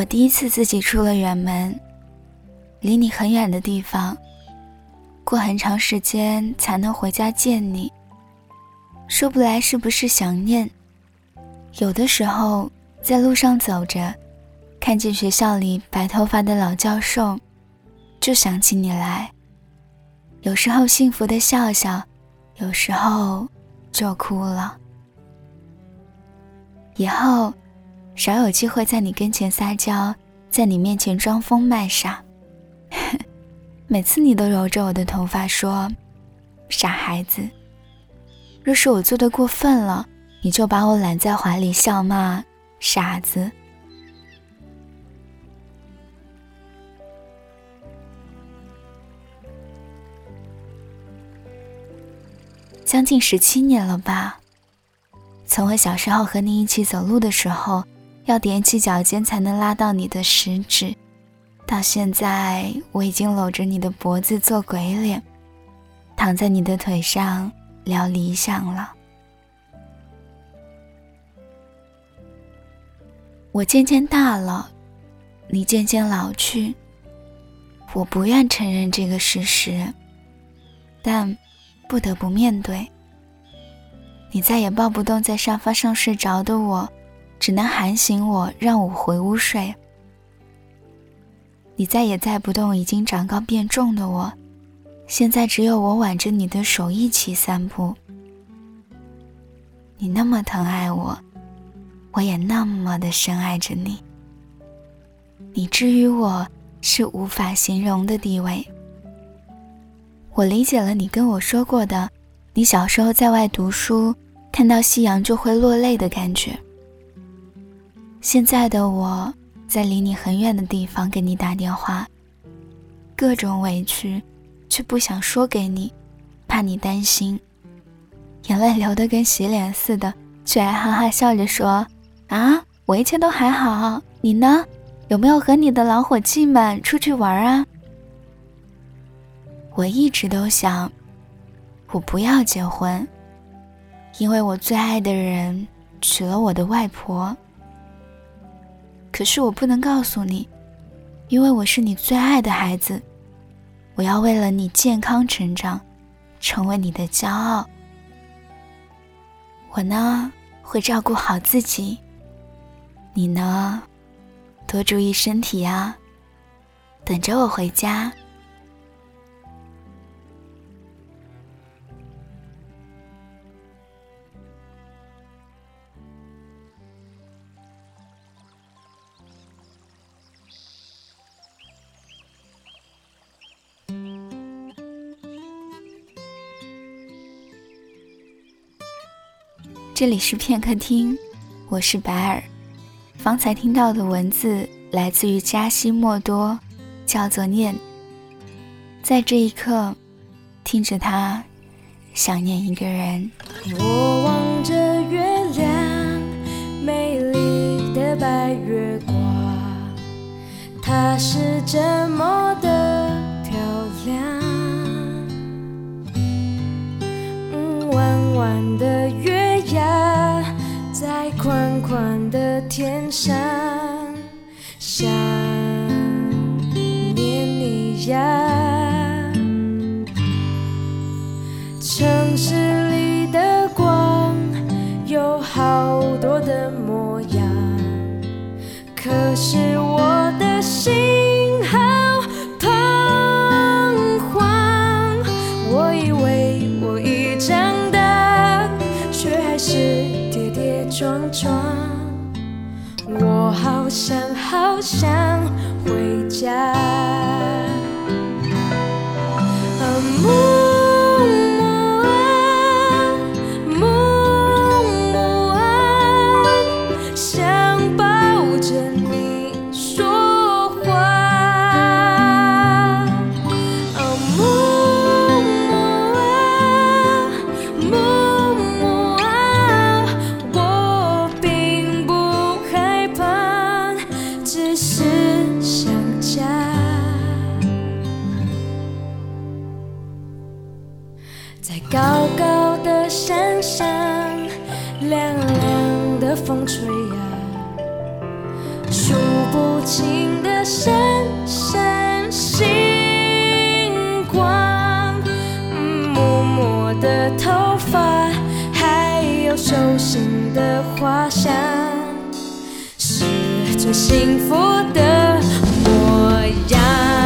我第一次自己出了远门，离你很远的地方，过很长时间才能回家见你。说不来是不是想念？有的时候在路上走着，看见学校里白头发的老教授，就想起你来。有时候幸福的笑笑，有时候就哭了。以后。少有机会在你跟前撒娇，在你面前装疯卖傻。每次你都揉着我的头发说：“傻孩子。”若是我做的过分了，你就把我揽在怀里笑骂傻子。将近十七年了吧？从我小时候和你一起走路的时候。要踮起脚尖才能拉到你的食指，到现在我已经搂着你的脖子做鬼脸，躺在你的腿上聊理想了。我渐渐大了，你渐渐老去。我不愿承认这个事实，但不得不面对。你再也抱不动在沙发上睡着的我。只能喊醒我，让我回屋睡。你再也载不动已经长高变重的我，现在只有我挽着你的手一起散步。你那么疼爱我，我也那么的深爱着你。你之于我是无法形容的地位。我理解了你跟我说过的，你小时候在外读书，看到夕阳就会落泪的感觉。现在的我在离你很远的地方给你打电话，各种委屈，却不想说给你，怕你担心，眼泪流得跟洗脸似的，却还哈哈笑着说：“啊，我一切都还好，你呢？有没有和你的老伙计们出去玩啊？”我一直都想，我不要结婚，因为我最爱的人娶了我的外婆。可是我不能告诉你，因为我是你最爱的孩子，我要为了你健康成长，成为你的骄傲。我呢，会照顾好自己。你呢，多注意身体啊，等着我回家。这里是片刻听，我是白尔。方才听到的文字来自于加西莫多，叫做念。在这一刻，听着他，想念一个人。我望着月亮，美丽的白月光，它是这么的漂亮。弯弯的月。在宽宽的天上，想念你呀。城市里的光有好多的模样，可是我的心。我以为我已我好想，好想回家。高的山上凉凉的风吹呀数不清的闪闪星光默默的头发还有手心的花香是最幸福的模样。